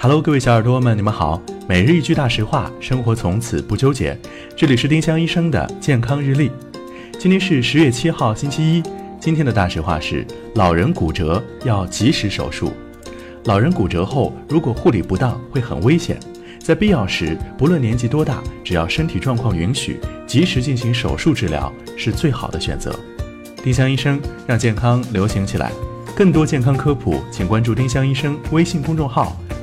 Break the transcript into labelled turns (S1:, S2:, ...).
S1: Hello，各位小耳朵们，你们好。每日一句大实话，生活从此不纠结。这里是丁香医生的健康日历。今天是十月七号，星期一。今天的大实话是：老人骨折要及时手术。老人骨折后，如果护理不当，会很危险。在必要时，不论年纪多大，只要身体状况允许，及时进行手术治疗是最好的选择。丁香医生让健康流行起来。更多健康科普，请关注丁香医生微信公众号。